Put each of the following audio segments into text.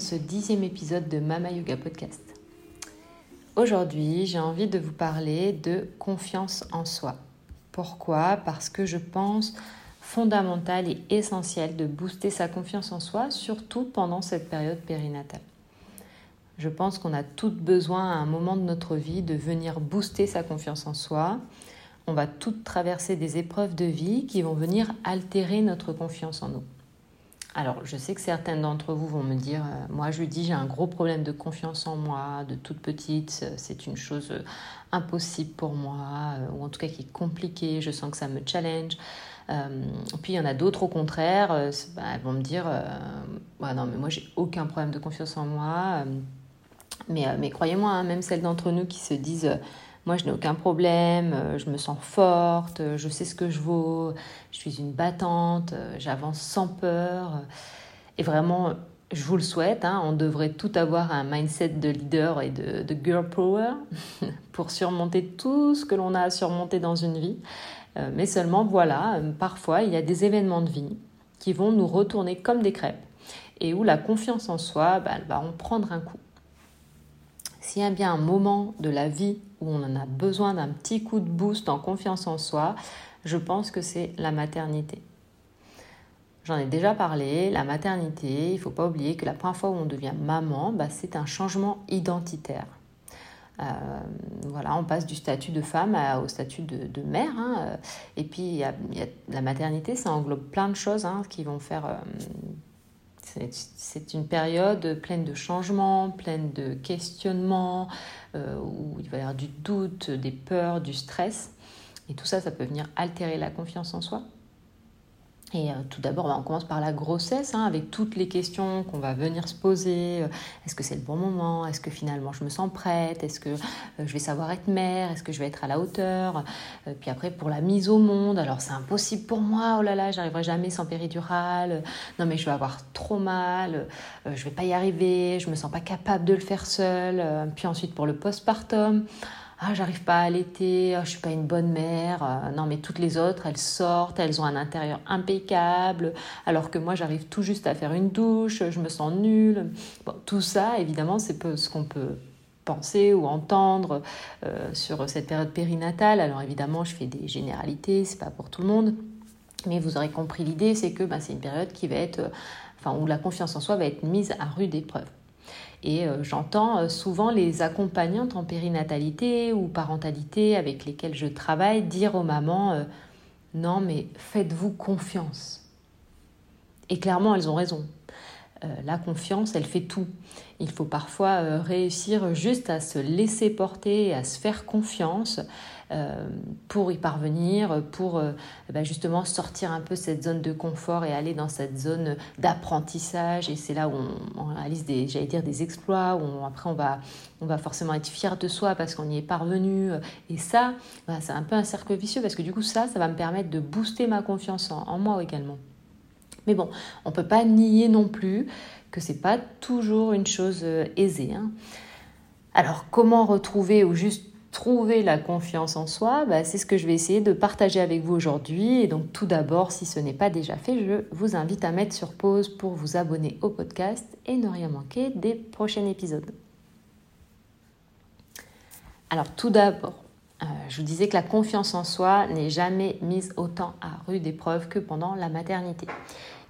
ce dixième épisode de Mama Yoga Podcast. Aujourd'hui, j'ai envie de vous parler de confiance en soi. Pourquoi? Parce que je pense fondamental et essentiel de booster sa confiance en soi, surtout pendant cette période périnatale. Je pense qu'on a toutes besoin à un moment de notre vie de venir booster sa confiance en soi. On va toutes traverser des épreuves de vie qui vont venir altérer notre confiance en nous. Alors, je sais que certaines d'entre vous vont me dire, euh, moi je dis j'ai un gros problème de confiance en moi, de toute petite, c'est une chose euh, impossible pour moi, euh, ou en tout cas qui est compliquée, je sens que ça me challenge. puis il y en a d'autres au contraire, bah, elles vont me dire, non mais moi j'ai aucun problème de confiance en moi, mais, mais croyez-moi, hein, même celles d'entre nous qui se disent moi, je n'ai aucun problème, euh, je me sens forte, je sais ce que je vaux, je suis une battante, euh, j'avance sans peur. Et vraiment, je vous le souhaite, hein, on devrait tout avoir un mindset de leader et de, girl power pour surmonter tout ce que l'on a à surmonter dans une vie. Euh, mais seulement, voilà, parfois, il y a des événements de vie qui vont nous retourner comme des crêpes et où la confiance en soi, bah, va en prendre un coup. S'il y a bien un moment de la vie où on en a besoin d'un petit coup de boost en confiance en soi, je pense que c'est la maternité. J'en ai déjà parlé, la maternité, il ne faut pas oublier que la première fois où on devient maman, bah, c'est un changement identitaire. Euh, voilà, on passe du statut de femme au statut de, mère. Hein. Et puis, la maternité, ça englobe plein de choses hein, qui vont faire euh, c'est une période pleine de changements, pleine de questionnements, euh, où il va y avoir du doute, des peurs, du stress. Et tout ça, ça peut venir altérer la confiance en soi. Et euh, tout d'abord, bah, on commence par la grossesse, hein, avec toutes les questions qu'on va venir se poser. Euh, est-ce que c'est le bon moment? Est-ce que finalement je me sens prête? Est-ce que euh, je vais savoir être mère? Est-ce que je vais être à la hauteur? Puis après, pour la mise au monde, alors c'est impossible pour moi, oh là là, j'arriverai jamais sans péridurale. Non mais je vais avoir trop mal, je vais pas y arriver, je me sens pas capable de le faire seule. Puis ensuite pour le postpartum, ah j'arrive pas à allaiter, oh, je suis pas une bonne mère. Euh, non mais toutes les autres, elles sortent, elles ont un intérieur impeccable, alors que moi j'arrive tout juste à faire une douche, je me sens nulle. Tout ça, évidemment, c'est ce qu'on peut penser ou entendre euh, sur cette période périnatale. Alors évidemment, je fais des généralités, c'est pas pour tout le monde. Mais vous aurez compris l'idée, c'est que bah, c'est une période qui va être, euh, enfin, où la confiance en soi va être mise à rude épreuve. Et euh, j'entends euh, souvent les accompagnantes en périnatalité ou parentalité avec lesquelles je travaille dire aux mamans euh, Non, mais faites-vous confiance. Et clairement, elles ont raison. la confiance, elle fait tout. Il faut parfois réussir juste à se laisser porter, à se faire confiance. Pour y parvenir, pour bah, justement sortir un peu cette zone de confort et aller dans cette zone d'apprentissage. Et c'est là où on, réalise des, j'allais dire, des exploits, où après on va, on va forcément être fier de soi parce qu'on y est parvenu. Et ça, bah, c'est un peu un cercle vicieux parce que du coup ça, ça va me permettre de booster ma confiance en, moi également. Mais bon, on ne peut pas nier non plus que c'est pas toujours une chose euh, aisée. Hein. Alors, comment retrouver ou juste trouver la confiance en soi bah, C'est ce que je vais essayer de partager avec vous aujourd'hui. Et donc, tout d'abord, si ce n'est pas déjà fait, je vous invite à mettre sur pause pour vous abonner au podcast et ne rien manquer des prochains épisodes. Alors, tout d'abord, euh, je vous disais que la confiance en soi n'est jamais mise autant à rude épreuve que pendant la maternité.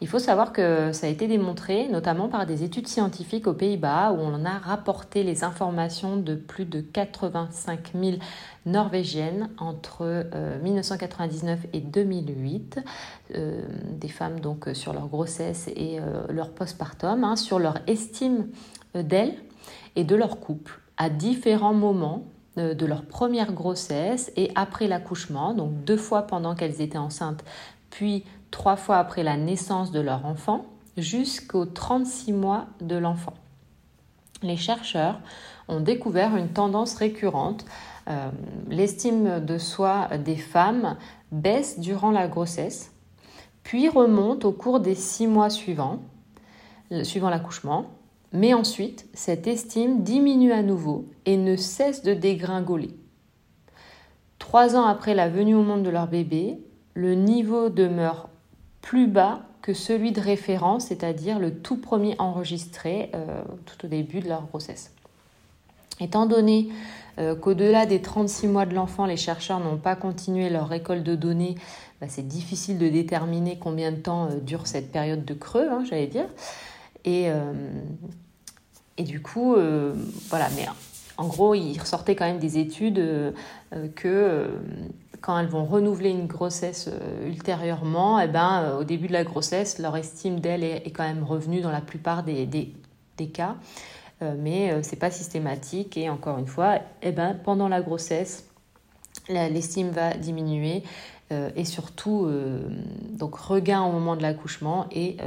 Il faut savoir que ça a été démontré, notamment par des études scientifiques aux Pays-Bas, où on a rapporté les informations de plus de 85 000 Norvégiennes entre 1999 euh, et 2008, euh, des femmes donc sur leur grossesse et leur postpartum, hein, sur leur estime d'elles et de leur couple à différents moments de leur première grossesse et après l'accouchement, donc deux fois pendant qu'elles étaient enceintes, puis trois fois après la naissance de leur enfant, jusqu'aux 36 mois de l'enfant. Les chercheurs ont découvert une tendance récurrente. Euh, l'estime de soi des femmes baisse durant la grossesse, puis remonte au cours des six mois suivants, suivant l'accouchement, mais ensuite, cette estime diminue à nouveau et ne cesse de dégringoler. Trois ans après la venue au monde de leur bébé, le niveau demeure plus bas que celui de référence, c'est-à-dire le tout premier enregistré euh, tout au début de leur grossesse. Étant donné euh, qu'au-delà des 36 mois de l'enfant, les chercheurs n'ont pas continué leur récolte de données, bah, c'est difficile de déterminer combien de temps euh, dure cette période de creux, hein, j'allais dire. Et, et du coup, voilà, mais en gros, il ressortait quand même des études que quand elles vont renouveler une grossesse ultérieurement, et eh ben, au début de la grossesse, leur estime d'elle est, quand même revenue dans la plupart des, des, cas. mais ce n'est pas systématique et encore une fois, eh ben, pendant la grossesse, l'estime va diminuer et surtout donc regain au moment de l'accouchement et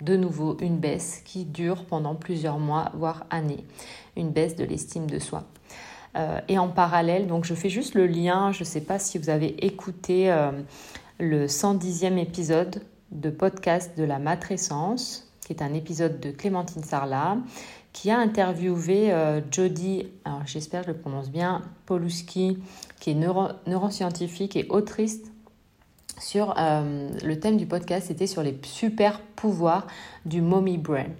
de nouveau une baisse qui dure pendant plusieurs mois, voire années, une baisse de l'estime de soi. Euh, et en parallèle, donc je fais juste le lien, je ne sais pas si vous avez écouté euh, le 110e épisode de podcast de la matrescence, qui est un épisode de Clémentine Sarlat, qui a interviewé euh, Jodie, alors j'espère que je le prononce bien, Poluski, qui est neuroscientifique et autrice sur le thème du podcast, c'était sur les super pouvoirs du mommy brain.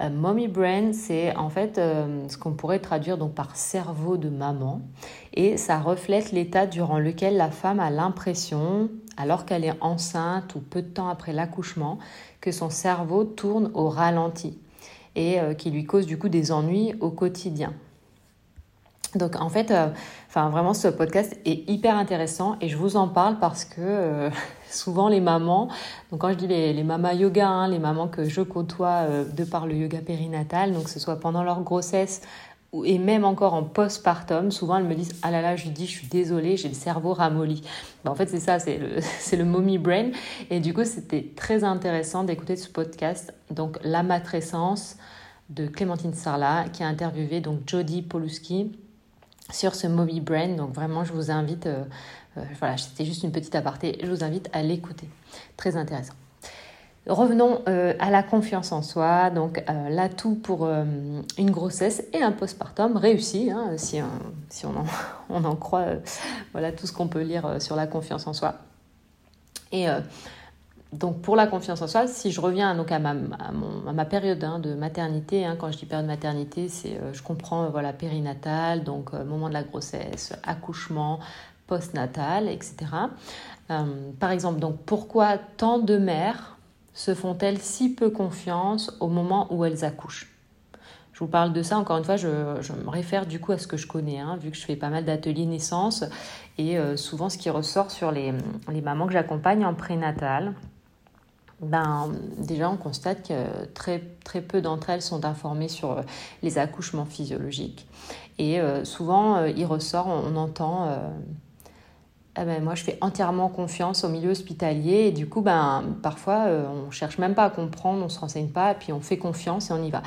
Euh, mommy brain, c'est en fait euh, ce qu'on pourrait traduire donc par cerveau de maman, et ça reflète l'état durant lequel la femme a l'impression, alors qu'elle est enceinte ou peu de temps après l'accouchement, que son cerveau tourne au ralenti et qui lui cause du coup des ennuis au quotidien. Donc en fait, euh, vraiment ce podcast est hyper intéressant et je vous en parle parce que euh, souvent les mamans, donc quand je dis les, les mamas yoga, hein, les mamans que je côtoie euh, de par le yoga périnatal, donc que ce soit pendant leur grossesse et même encore en postpartum, souvent elles me disent ah là là, je dis je suis désolée, j'ai le cerveau ramolli. Ben, en fait c'est ça, c'est le, le mommy brain et du coup c'était très intéressant d'écouter ce podcast. Donc la matrescence de Clémentine Sarlat qui a interviewé donc Jodie Poluski sur ce Moby Brain. Donc vraiment, je vous invite, euh, voilà, c'était juste une petite aparté, je vous invite à l'écouter. Très intéressant. Revenons euh, à la confiance en soi, donc l'atout pour une grossesse et un postpartum réussi, hein, si, si on, en, on, en, croit voilà, tout ce qu'on peut lire sur la confiance en soi. Et donc pour la confiance en soi, si je reviens donc à ma, période hein, de maternité, hein, quand je dis période de maternité, c'est euh, je comprends euh, voilà périnatal, donc euh, moment de la grossesse, accouchement, postnatal, etc. par exemple, donc pourquoi tant de mères se font-elles si peu confiance au moment où elles accouchent? Je vous parle de ça, encore une fois, je, me réfère du coup à ce que je connais, hein, vu que je fais pas mal d'ateliers naissance. Et souvent, ce qui ressort sur les, mamans que j'accompagne en prénatal, ben, déjà on constate que très, peu d'entre elles sont informées sur euh, les accouchements physiologiques. Et euh, souvent, euh, il ressort, on, entend ah ben, moi je fais entièrement confiance au milieu hospitalier et du coup ben parfois euh, on cherche même pas à comprendre, on se renseigne pas, puis on fait confiance et on y va.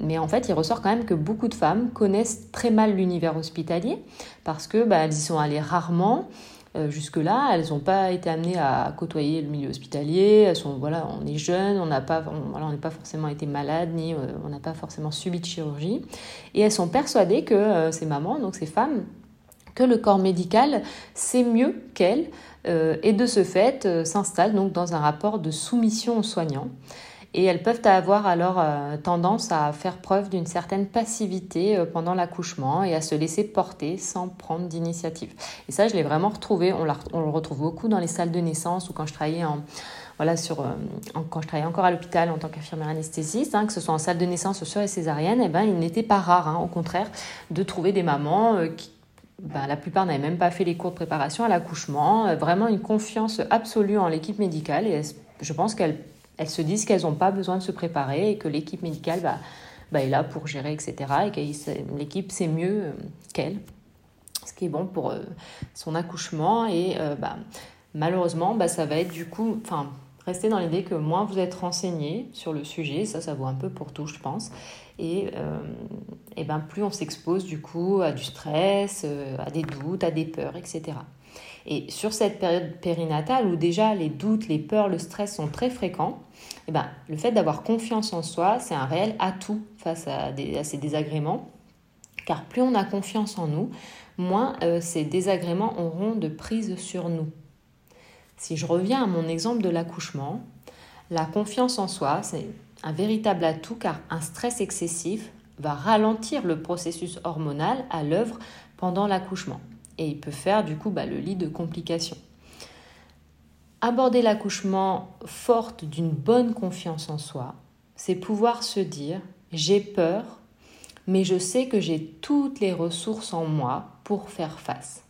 Mais en fait il ressort quand même que beaucoup de femmes connaissent très mal l'univers hospitalier parce que ben, elles y sont allées rarement. Euh, jusque-là, elles n'ont pas été amenées à côtoyer le milieu hospitalier. Elles sont, voilà, on est jeune, on n'a pas, voilà, on pas forcément été malade, ni on n'a pas forcément subi de chirurgie. Et elles sont persuadées que ces mamans, donc ces femmes, que le corps médical sait mieux qu'elle euh, et de ce fait euh, s'installe donc dans un rapport de soumission aux soignants. Et elles peuvent avoir alors euh, tendance à faire preuve d'une certaine passivité pendant l'accouchement et à se laisser porter sans prendre d'initiative. Et ça, je l'ai vraiment retrouvé. On, le retrouve beaucoup dans les salles de naissance ou quand je travaillais en, voilà, sur, quand je travaillais encore à l'hôpital en tant qu'infirmière anesthésiste, hein, que ce soit en salle de naissance ou sur les césariennes, eh ben, il n'était pas rare, hein, au contraire, de trouver des mamans qui, ben, la plupart n'avaient même pas fait les cours de préparation à l'accouchement. Euh, vraiment une confiance absolue en l'équipe médicale. Et je pense qu'elles se disent qu'elles n'ont pas besoin de se préparer et que l'équipe médicale bah, bah, est là pour gérer, etc. Et que l'équipe sait mieux euh, qu'elle. Ce qui est bon pour euh, son accouchement. Et bah, malheureusement, ça va être du coup. Restez dans l'idée que moins vous êtes renseigné sur le sujet, ça, ça vaut un peu pour tout, je pense. Et, euh, ben plus on s'expose du coup à du stress, euh, à des doutes, à des peurs, etc. Et sur cette période périnatale où déjà les doutes, les peurs, le stress sont très fréquents, et ben, le fait d'avoir confiance en soi, c'est un réel atout face à, ces désagréments. Car plus on a confiance en nous, moins euh, ces désagréments auront de prise sur nous. Si je reviens à mon exemple de l'accouchement, la confiance en soi, c'est un véritable atout car un stress excessif va ralentir le processus hormonal à l'œuvre pendant l'accouchement et il peut faire du coup bah, le lit de complications. Aborder l'accouchement forte d'une bonne confiance en soi, c'est pouvoir se dire j'ai peur, mais je sais que j'ai toutes les ressources en moi pour faire face.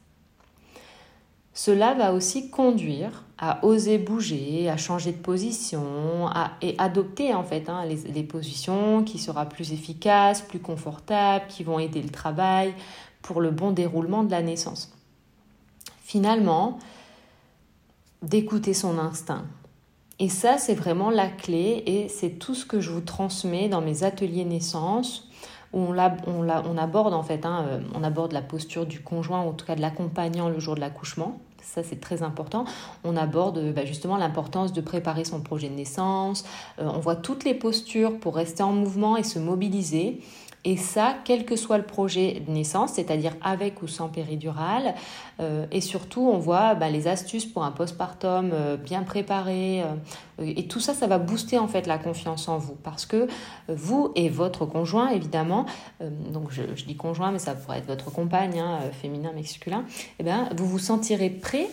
Cela va aussi conduire à oser bouger, à changer de position et adopter en fait hein, les, positions qui seront plus efficaces, plus confortables, qui vont aider le travail pour le bon déroulement de la naissance. Finalement, d'écouter son instinct. Et ça, c'est vraiment la clé et c'est tout ce que je vous transmets dans mes ateliers naissance on, aborde en fait, hein, euh, on aborde la posture du conjoint, en tout cas de l'accompagnant le jour de l'accouchement ça c'est très important. On aborde bah, justement l'importance de préparer son projet de naissance. Euh, on voit toutes les postures pour rester en mouvement et se mobiliser. Et ça, quel que soit le projet de naissance, c'est-à-dire avec ou sans péridurale. Euh, et surtout, on voit bah, les astuces pour un postpartum euh, bien préparé. et tout ça, ça va booster en fait la confiance en vous. Parce que vous et votre conjoint, évidemment, donc je, dis conjoint, mais ça pourrait être votre compagne, hein, féminin, masculin, eh bien, vous vous sentirez prêt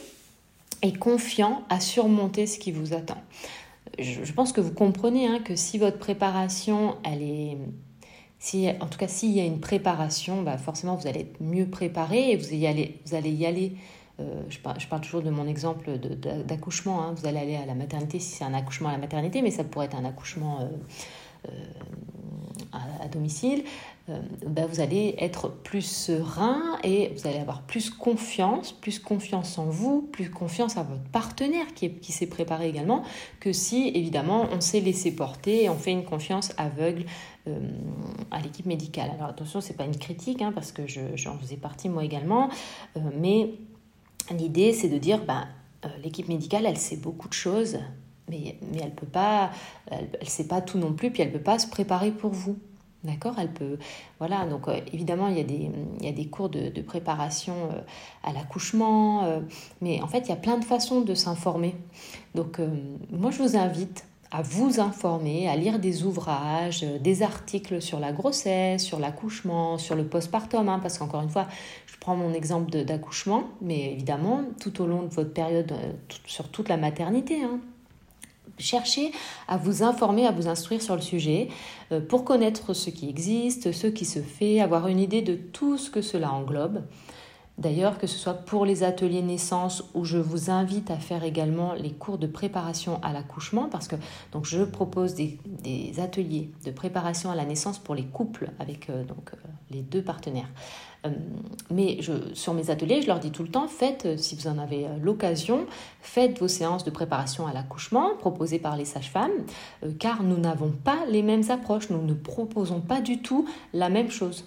et confiant à surmonter ce qui vous attend. Je, pense que vous comprenez hein, que si votre préparation, elle est... Si, en tout cas, s'il y a une préparation, bah forcément, vous allez être mieux préparé et vous, allez, y aller. Euh, je, parle, je, parle, toujours de mon exemple d'accouchement. Hein. Vous allez aller à la maternité si c'est un accouchement à la maternité, mais ça pourrait être un accouchement euh, euh, à, domicile, euh, bah, vous allez être plus serein et vous allez avoir plus confiance, plus confiance en vous, plus confiance à votre partenaire qui, s'est préparé également, que si évidemment on s'est laissé porter et on fait une confiance aveugle euh, à l'équipe médicale. Alors attention, c'est pas une critique hein, parce que j'en faisais partie moi également, mais l'idée c'est de dire bah, l'équipe médicale elle sait beaucoup de choses mais, elle peut pas, elle, sait pas tout non plus, puis elle peut pas se préparer pour vous. D'accord Elle peut. Voilà, donc euh, évidemment, il y, a des, il y a des cours de, préparation euh, à l'accouchement, euh, mais en fait, il y a plein de façons de s'informer. Donc, moi, je vous invite à vous informer, à lire des ouvrages, des articles sur la grossesse, sur l'accouchement, sur le postpartum, hein, parce qu'encore une fois, je prends mon exemple d'accouchement, mais évidemment, tout au long de votre période, sur toute la maternité, hein, cherchez à vous informer, à vous instruire sur le sujet euh, pour connaître ce qui existe, ce qui se fait, avoir une idée de tout ce que cela englobe. D'ailleurs, que ce soit pour les ateliers naissance où je vous invite à faire également les cours de préparation à l'accouchement, parce que je propose des, ateliers de préparation à la naissance pour les couples avec euh, euh, les deux partenaires. Euh, mais sur mes ateliers, je leur dis tout le temps, faites, si vous en avez l'occasion, faites vos séances de préparation à l'accouchement proposées par les sages-femmes, car nous n'avons pas les mêmes approches, nous ne proposons pas du tout la même chose.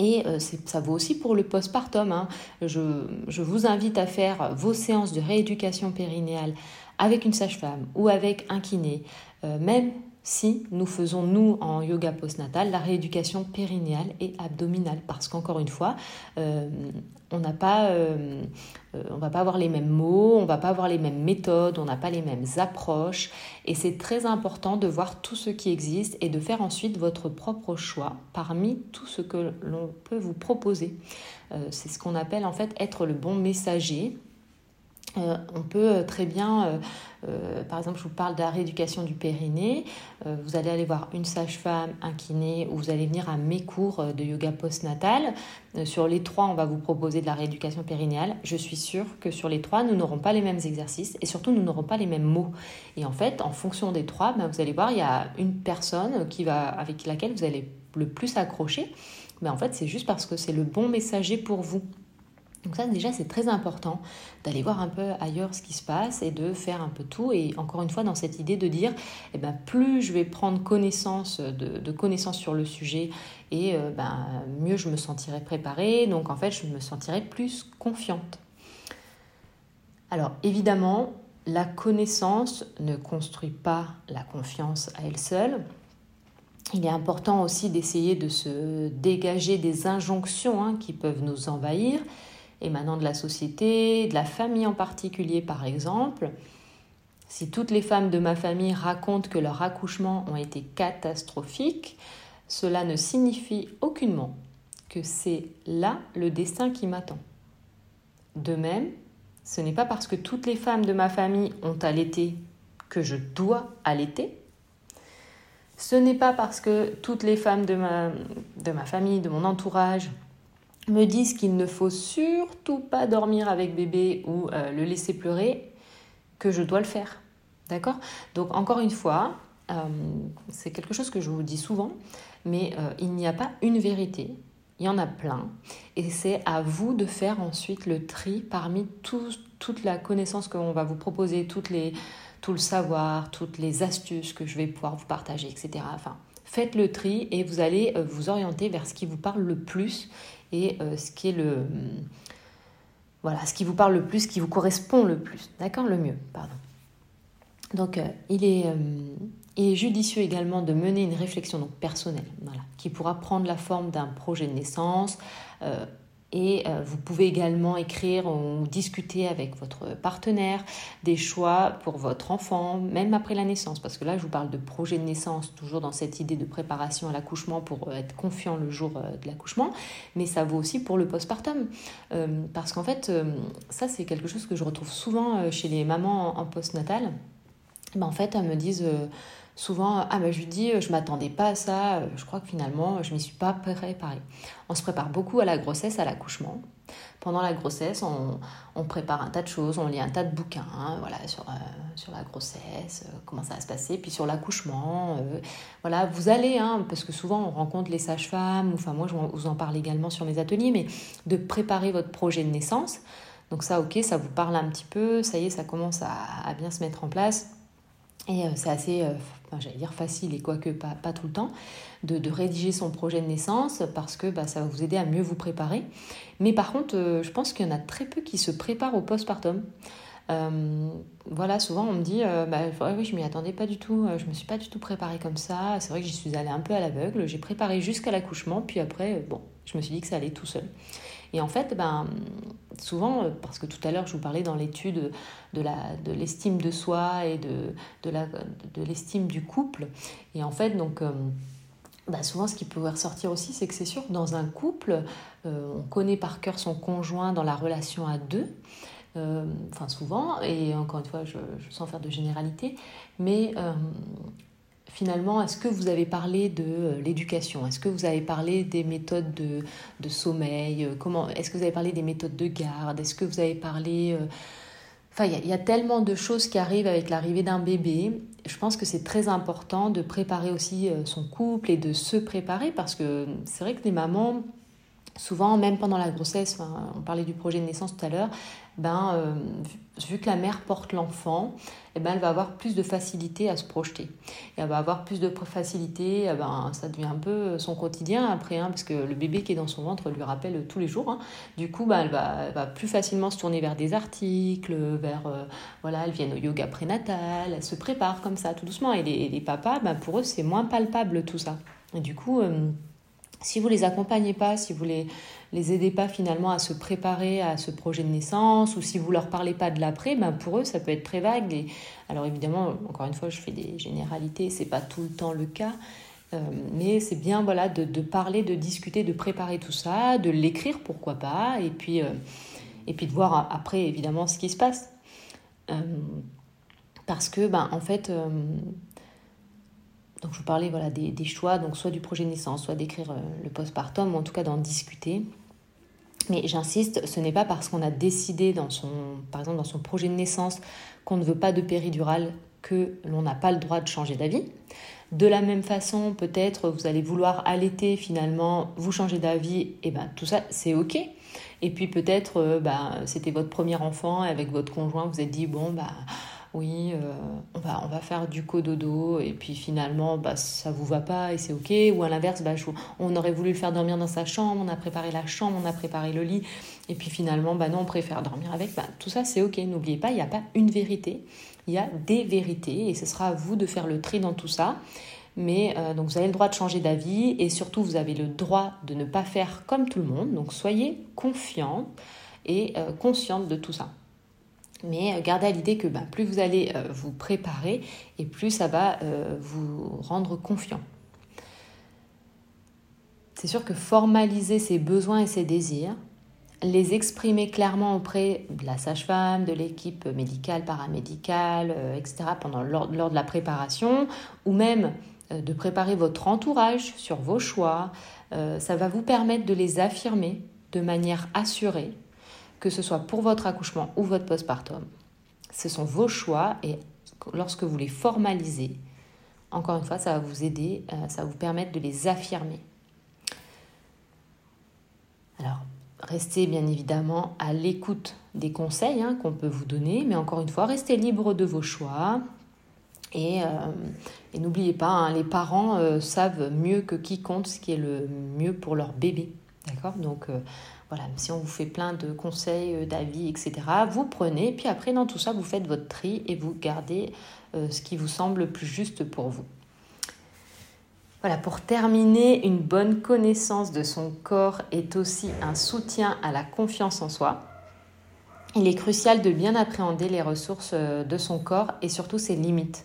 Et euh, ça vaut aussi pour le postpartum. Hein. Je, vous invite à faire vos séances de rééducation périnéale avec une sage-femme ou avec un kiné, euh, même si nous faisons, nous, en yoga postnatal, la rééducation périnéale et abdominale. Parce qu'encore une fois, euh, on n'a pas, euh, euh, on va pas avoir les mêmes mots, on va pas avoir les mêmes méthodes, on n'a pas les mêmes approches. Et c'est très important de voir tout ce qui existe et de faire ensuite votre propre choix parmi tout ce que l'on peut vous proposer. c'est ce qu'on appelle en fait être le bon messager euh, on peut euh, très bien, euh, par exemple, je vous parle de la rééducation du périnée. vous allez aller voir une sage-femme, un kiné, ou vous allez venir à mes cours de yoga postnatal. sur les trois, on va vous proposer de la rééducation périnéale. Je suis sûre que sur les trois, nous n'aurons pas les mêmes exercices et surtout, nous n'aurons pas les mêmes mots. Et en fait, en fonction des trois, ben, vous allez voir, il y a une personne qui va, avec laquelle vous allez le plus accrocher. Mais en fait, c'est juste parce que c'est le bon messager pour vous. Donc ça déjà c'est très important d'aller voir un peu ailleurs ce qui se passe et de faire un peu tout et encore une fois dans cette idée de dire eh ben, plus je vais prendre connaissance de, connaissances sur le sujet et euh, ben, mieux je me sentirai préparée donc en fait je me sentirai plus confiante. Alors évidemment la connaissance ne construit pas la confiance à elle seule. Il est important aussi d'essayer de se dégager des injonctions hein, qui peuvent nous envahir émanant de la société, de la famille en particulier par exemple. Si toutes les femmes de ma famille racontent que leurs accouchements ont été catastrophiques, cela ne signifie aucunement que c'est là le destin qui m'attend. De même, ce n'est pas parce que toutes les femmes de ma famille ont allaité que je dois allaiter. Ce n'est pas parce que toutes les femmes de ma, de ma famille, de mon entourage, me disent qu'il ne faut surtout pas dormir avec bébé ou euh, le laisser pleurer, que je dois le faire. D'accord? Donc encore une fois, euh, c'est quelque chose que je vous dis souvent, mais euh, il n'y a pas une vérité, il y en a plein, et c'est à vous de faire ensuite le tri parmi toute la connaissance que l'on va vous proposer, tout le savoir, toutes les astuces que je vais pouvoir vous partager, etc. Enfin, faites le tri et vous allez vous orienter vers ce qui vous parle le plus et euh, ce qui est le voilà ce qui vous parle le plus, ce qui vous correspond le plus, d'accord, le mieux, pardon. Donc euh, il, est, euh, il est judicieux également de mener une réflexion donc personnelle, voilà, qui pourra prendre la forme d'un projet de naissance, et euh, vous pouvez également écrire ou discuter avec votre partenaire des choix pour votre enfant, même après la naissance. Parce que là, je vous parle de projet de naissance, toujours dans cette idée de préparation à l'accouchement pour euh, être confiant le jour euh, de l'accouchement. Mais ça vaut aussi pour le postpartum. parce qu'en fait, ça, c'est quelque chose que je retrouve souvent chez les mamans en postnatal. Ben, en fait, elles me disent souvent ah ben je lui dis je m'attendais pas à ça je crois que finalement je m'y suis pas préparée on se prépare beaucoup à la grossesse à l'accouchement. Pendant la grossesse on, prépare un tas de choses on lit un tas de bouquins hein, voilà sur euh, la grossesse euh, comment ça va se passer puis sur l'accouchement euh, voilà. Vous allez hein, parce que souvent on rencontre les sages-femmes enfin moi je vous en parle également sur mes ateliers mais de préparer votre projet de naissance. Donc ça ok ça vous parle un petit peu ça y est ça commence à bien se mettre en place et c'est assez j'allais dire facile et quoique pas, tout le temps, de, rédiger son projet de naissance parce que bah, ça va vous aider à mieux vous préparer. Mais par contre, euh, je pense qu'il y en a très peu qui se préparent au postpartum. Euh, voilà, souvent on me dit, euh, bah, oui, je m'y attendais pas du tout, je me suis pas du tout préparée comme ça. C'est vrai que j'y suis allée un peu à l'aveugle. J'ai préparé jusqu'à l'accouchement, puis après, bon, je me suis dit que ça allait tout seul. Et en fait, ben, souvent, euh, parce que tout à l'heure, je vous parlais dans l'étude de, de l'estime de soi et de, de, de l'estime du couple. Et en fait, donc, euh, ben, souvent, ce qui peut ressortir aussi, c'est que c'est sûr, dans un couple, euh, on connaît par cœur son conjoint dans la relation à deux. enfin, souvent, et encore une fois, je sens faire de généralité, mais finalement, est-ce que vous avez parlé de l'éducation? Est-ce que vous avez parlé des méthodes de, de sommeil? Comment Est-ce que vous avez parlé des méthodes de garde? Est-ce que vous avez parlé Enfin, il y, a tellement de choses qui arrivent avec l'arrivée d'un bébé. Je pense que c'est très important de préparer aussi euh, son couple et de se préparer parce que c'est vrai que les mamans, souvent, même pendant la grossesse, on parlait du projet de naissance tout à l'heure, ben, euh, vu que la mère porte l'enfant, eh ben, elle va avoir plus de facilité à se projeter. Et elle va avoir plus de facilité, eh ben, ça devient un peu son quotidien après, hein, parce que le bébé qui est dans son ventre lui rappelle tous les jours. Hein. Du coup, ben, elle, va, plus facilement se tourner vers des articles, vers, euh, voilà, elle vient au yoga prénatal, elle se prépare comme ça, tout doucement. Et les, les papas, ben, pour eux, c'est moins palpable tout ça. Et du coup... Euh, si vous les accompagnez pas, si vous les, les aidez pas finalement à se préparer à ce projet de naissance, ou si vous leur parlez pas de l'après, ben pour eux ça peut être très vague. Alors évidemment, encore une fois, je fais des généralités, c'est pas tout le temps le cas. Euh, mais c'est bien voilà de, de, parler, de discuter, de préparer tout ça, de l'écrire pourquoi pas, et puis, euh, et puis de voir après évidemment ce qui se passe. Euh, parce que ben, en fait donc je vous parlais voilà, des, choix, donc soit du projet de naissance, soit d'écrire euh, le postpartum, ou en tout cas d'en discuter. Mais j'insiste, ce n'est pas parce qu'on a décidé, dans son, par exemple dans son projet de naissance, qu'on ne veut pas de péridurale que l'on n'a pas le droit de changer d'avis. De la même façon, peut-être vous allez vouloir allaiter, finalement, vous changer d'avis, et ben tout ça, c'est ok. Et puis peut-être, bah, c'était votre premier enfant, et avec votre conjoint, vous êtes dit, bon, bah oui, euh, on, va, on va faire du cododo et puis finalement, bah, ça vous va pas et c'est ok. Ou à l'inverse, bah, on aurait voulu le faire dormir dans sa chambre, on a préparé la chambre, on a préparé le lit et puis finalement, bah, non, on préfère dormir avec. Bah, tout ça, c'est ok. N'oubliez pas, il n'y a pas une vérité, il y a des vérités et ce sera à vous de faire le tri dans tout ça. Mais euh, donc vous avez le droit de changer d'avis et surtout vous avez le droit de ne pas faire comme tout le monde. Donc soyez confiant et euh, consciente de tout ça. Mais euh, gardez à l'idée que bah, plus vous allez euh, vous préparer et plus ça va euh, vous rendre confiant. C'est sûr que formaliser ses besoins et ses désirs, les exprimer clairement auprès de la sage-femme, de l'équipe médicale, paramédicale, etc., pendant, lors, de la préparation, ou même de préparer votre entourage sur vos choix, ça va vous permettre de les affirmer de manière assurée que ce soit pour votre accouchement ou votre postpartum. Ce sont vos choix et lorsque vous les formalisez, encore une fois, ça va vous aider, euh, ça va vous permettre de les affirmer. Alors, restez bien évidemment à l'écoute des conseils hein, qu'on peut vous donner, mais encore une fois, restez libre de vos choix. Et, euh, n'oubliez pas, hein, les parents euh, savent mieux que quiconque ce qui est le mieux pour leur bébé. D'accord? Donc, voilà, si on vous fait plein de conseils, euh, d'avis, etc., vous prenez, puis après, dans tout ça, vous faites votre tri et vous gardez euh, ce qui vous semble le plus juste pour vous. Voilà, pour terminer, une bonne connaissance de son corps est aussi un soutien à la confiance en soi. Il est crucial de bien appréhender les ressources euh, de son corps et surtout ses limites.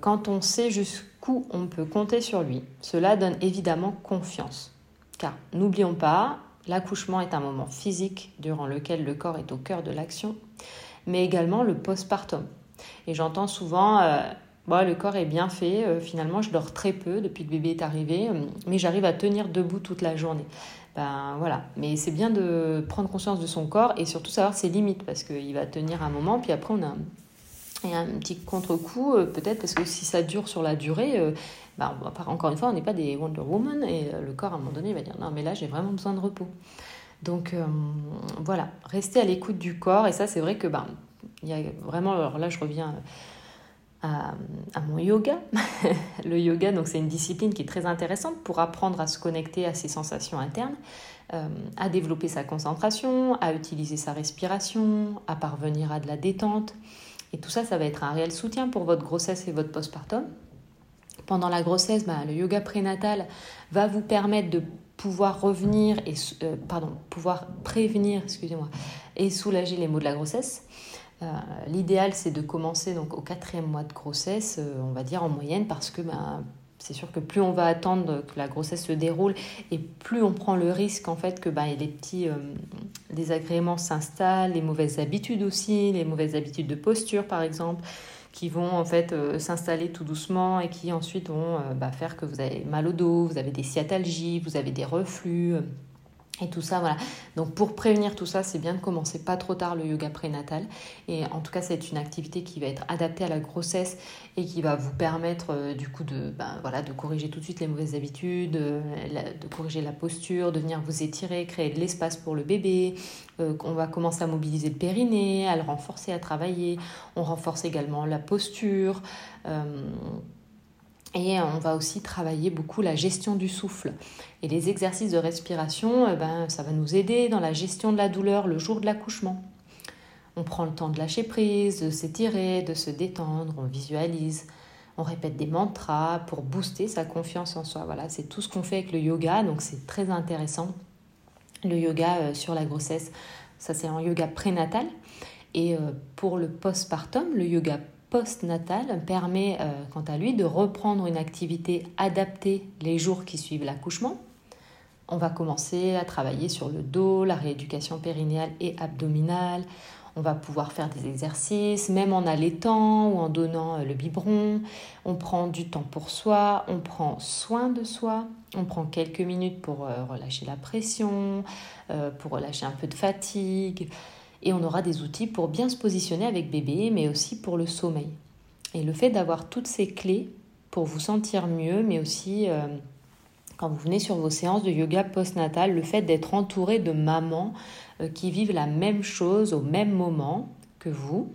quand on sait jusqu'où on peut compter sur lui, cela donne évidemment confiance. Car n'oublions pas, L'accouchement est un moment physique durant lequel le corps est au cœur de l'action, mais également le postpartum. Et j'entends souvent, euh, le corps est bien fait, euh, finalement je dors très peu depuis que bébé est arrivé, euh, mais j'arrive à tenir debout toute la journée. Ben voilà, mais c'est bien de prendre conscience de son corps et surtout savoir ses limites, parce qu'il va tenir un moment, puis après on a un petit contre-coup, peut-être parce que si ça dure sur la durée, bah, encore une fois, on n'est pas des Wonder Woman et euh, le corps, à un moment donné, va dire non, mais là, j'ai vraiment besoin de repos. Donc euh, voilà, restez à l'écoute du corps. Et ça, c'est vrai que il y a vraiment. Alors là, je reviens à, mon yoga. le yoga, donc c'est une discipline qui est très intéressante pour apprendre à se connecter à ses sensations internes, euh, à développer sa concentration, à utiliser sa respiration, à parvenir à de la détente. Et tout ça, ça va être un réel soutien pour votre grossesse et votre postpartum pendant la grossesse, bah, le yoga prénatal va vous permettre de pouvoir revenir et euh, pardon, pouvoir prévenir, excusez-moi, et soulager les maux de la grossesse. Euh, l'idéal, c'est de commencer donc au quatrième mois de grossesse, euh, on va dire en moyenne, parce que bah, c'est sûr que plus on va attendre que la grossesse se déroule et plus on prend le risque en fait que bah, les petits désagréments s'installent, les mauvaises habitudes aussi, les mauvaises habitudes de posture par exemple, qui vont en fait s'installer tout doucement et qui ensuite vont bah, faire que vous avez mal au dos, vous avez des sciatalgies, vous avez des reflux et tout ça, voilà. Donc pour prévenir tout ça, c'est bien de commencer pas trop tard le yoga prénatal. Et en tout cas, c'est une activité qui va être adaptée à la grossesse et qui va vous permettre euh, du coup de, ben, voilà, de corriger tout de suite les mauvaises habitudes, euh, de corriger la posture, de venir vous étirer, créer de l'espace pour le bébé. Euh, on va commencer à mobiliser le périnée, à le renforcer, à travailler. On renforce également la posture. Et on va aussi travailler beaucoup la gestion du souffle. Et les exercices de respiration, eh ben, ça va nous aider dans la gestion de la douleur le jour de l'accouchement. On prend le temps de lâcher prise, de s'étirer, de se détendre, on visualise, on répète des mantras pour booster sa confiance en soi. Voilà, c'est tout ce qu'on fait avec le yoga, donc c'est très intéressant. Le yoga euh, sur la grossesse, ça c'est un yoga prénatal. Et euh, pour le postpartum, le yoga postnatal permet euh, quant à lui de reprendre une activité adaptée les jours qui suivent l'accouchement. On va commencer à travailler sur le dos, la rééducation périnéale et abdominale. On va pouvoir faire des exercices, même en allaitant ou en donnant euh, le biberon. On prend du temps pour soi, on prend soin de soi, on prend quelques minutes pour euh, relâcher la pression, pour relâcher un peu de fatigue et on aura des outils pour bien se positionner avec bébé, mais aussi pour le sommeil. Et le fait d'avoir toutes ces clés pour vous sentir mieux, mais aussi euh, quand vous venez sur vos séances de yoga postnatal, le fait d'être entouré de mamans euh, qui vivent la même chose au même moment que vous,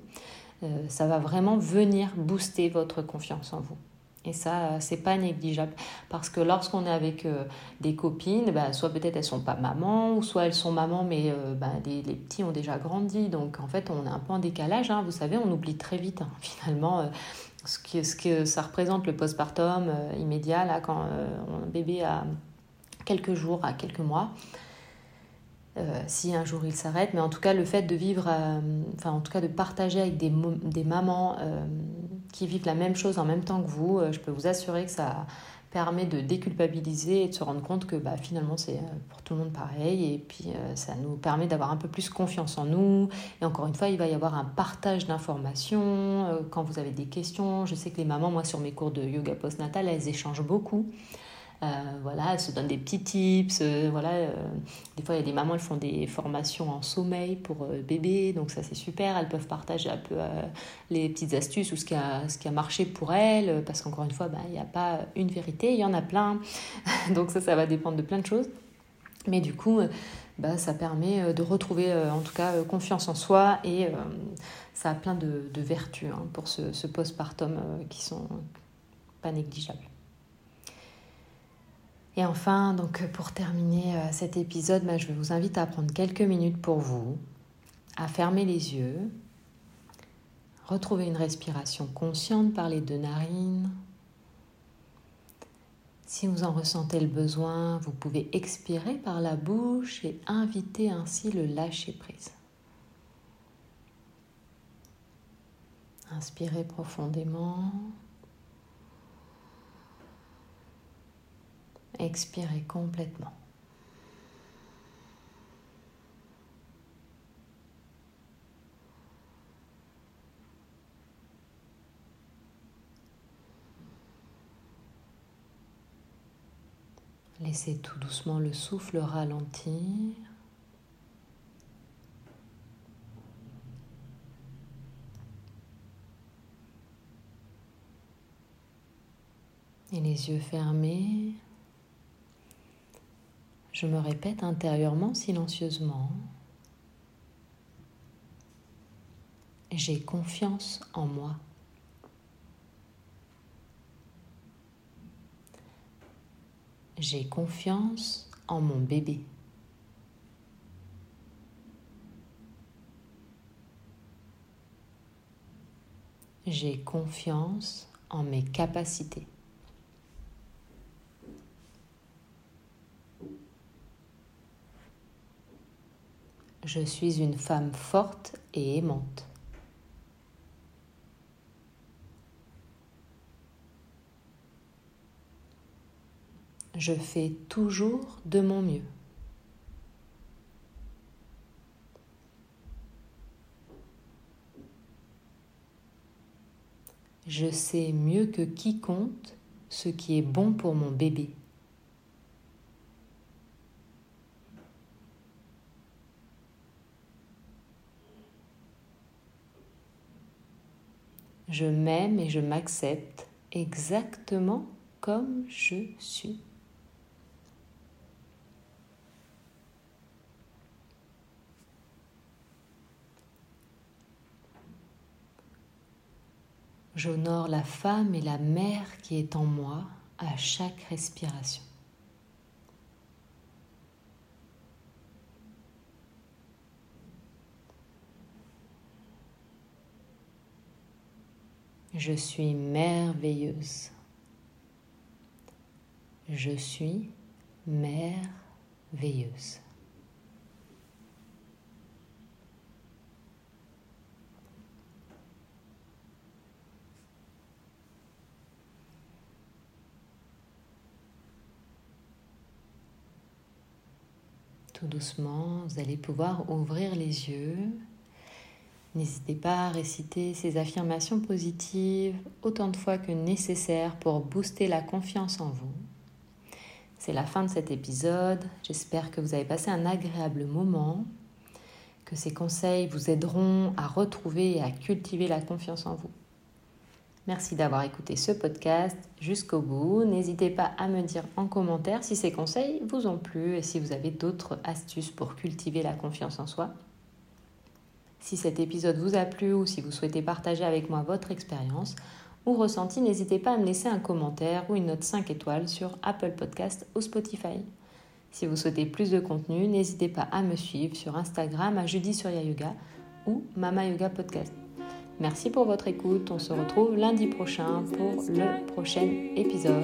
euh, ça va vraiment venir booster votre confiance en vous. Et ça, c'est pas négligeable. Parce que lorsqu'on est avec euh, des copines, bah, soit peut-être elles sont pas mamans, ou soit elles sont mamans, mais euh, bah, les, petits ont déjà grandi. Donc en fait, on est un peu en décalage. Hein. Vous savez, on oublie très vite, hein, finalement, euh, ce, que, ça représente le postpartum immédiat, là, quand un bébé a quelques jours, à quelques mois. Euh, si un jour il s'arrête, mais en tout cas le fait de vivre, euh, enfin en tout cas de partager avec des, mamans euh, qui vivent la même chose en même temps que vous, je peux vous assurer que ça permet de déculpabiliser et de se rendre compte que bah, finalement c'est pour tout le monde pareil. Et puis ça nous permet d'avoir un peu plus confiance en nous. Et encore une fois il va y avoir un partage d'informations quand vous avez des questions. Je sais que les mamans moi sur mes cours de yoga postnatal elles échangent beaucoup euh, voilà, elles se donnent des petits tips. Euh, voilà, euh, des fois, il y a des mamans, elles font des formations en sommeil pour bébé, donc ça c'est super. Elles peuvent partager un peu les petites astuces ou ce qui a, ce qui a marché pour elles, parce qu'encore une fois, bah, il n'y a pas une vérité, il y en a plein. donc ça, ça va dépendre de plein de choses. Mais du coup, bah, ça permet de retrouver en tout cas confiance en soi et ça a plein de, vertus hein, pour ce, ce postpartum qui sont pas négligeables. Et enfin, donc pour terminer euh, cet épisode, bah, je vous invite à prendre quelques minutes pour vous, à fermer les yeux, retrouver une respiration consciente par les deux narines. Si vous en ressentez le besoin, vous pouvez expirer par la bouche et inviter ainsi le lâcher prise. Inspirez profondément. Expirez complètement. Laissez tout doucement le souffle ralentir. Et les yeux fermés. Je me répète intérieurement silencieusement. J'ai confiance en moi. J'ai confiance en mon bébé. J'ai confiance en mes capacités. Je suis une femme forte et aimante. Je fais toujours de mon mieux. Je sais mieux que quiconque ce qui est bon pour mon bébé. Je m'aime et je m'accepte exactement comme je suis. J'honore la femme et la mère qui est en moi à chaque respiration. Je suis merveilleuse. Je suis merveilleuse. Tout doucement, vous allez pouvoir ouvrir les yeux. N'hésitez pas à réciter ces affirmations positives autant de fois que nécessaire pour booster la confiance en vous. C'est la fin de cet épisode. J'espère que vous avez passé un agréable moment, que ces conseils vous aideront à retrouver et à cultiver la confiance en vous. Merci d'avoir écouté ce podcast jusqu'au bout. N'hésitez pas à me dire en commentaire si ces conseils vous ont plu et si vous avez d'autres astuces pour cultiver la confiance en soi. Si cet épisode vous a plu ou si vous souhaitez partager avec moi votre expérience ou ressenti, n'hésitez pas à me laisser un commentaire ou une note 5 étoiles sur Apple Podcast ou Spotify. Si vous souhaitez plus de contenu, n'hésitez pas à me suivre sur Instagram à Judy Surya Yoga ou Mama Yoga Podcast. Merci pour votre écoute. On se retrouve lundi prochain pour le prochain épisode.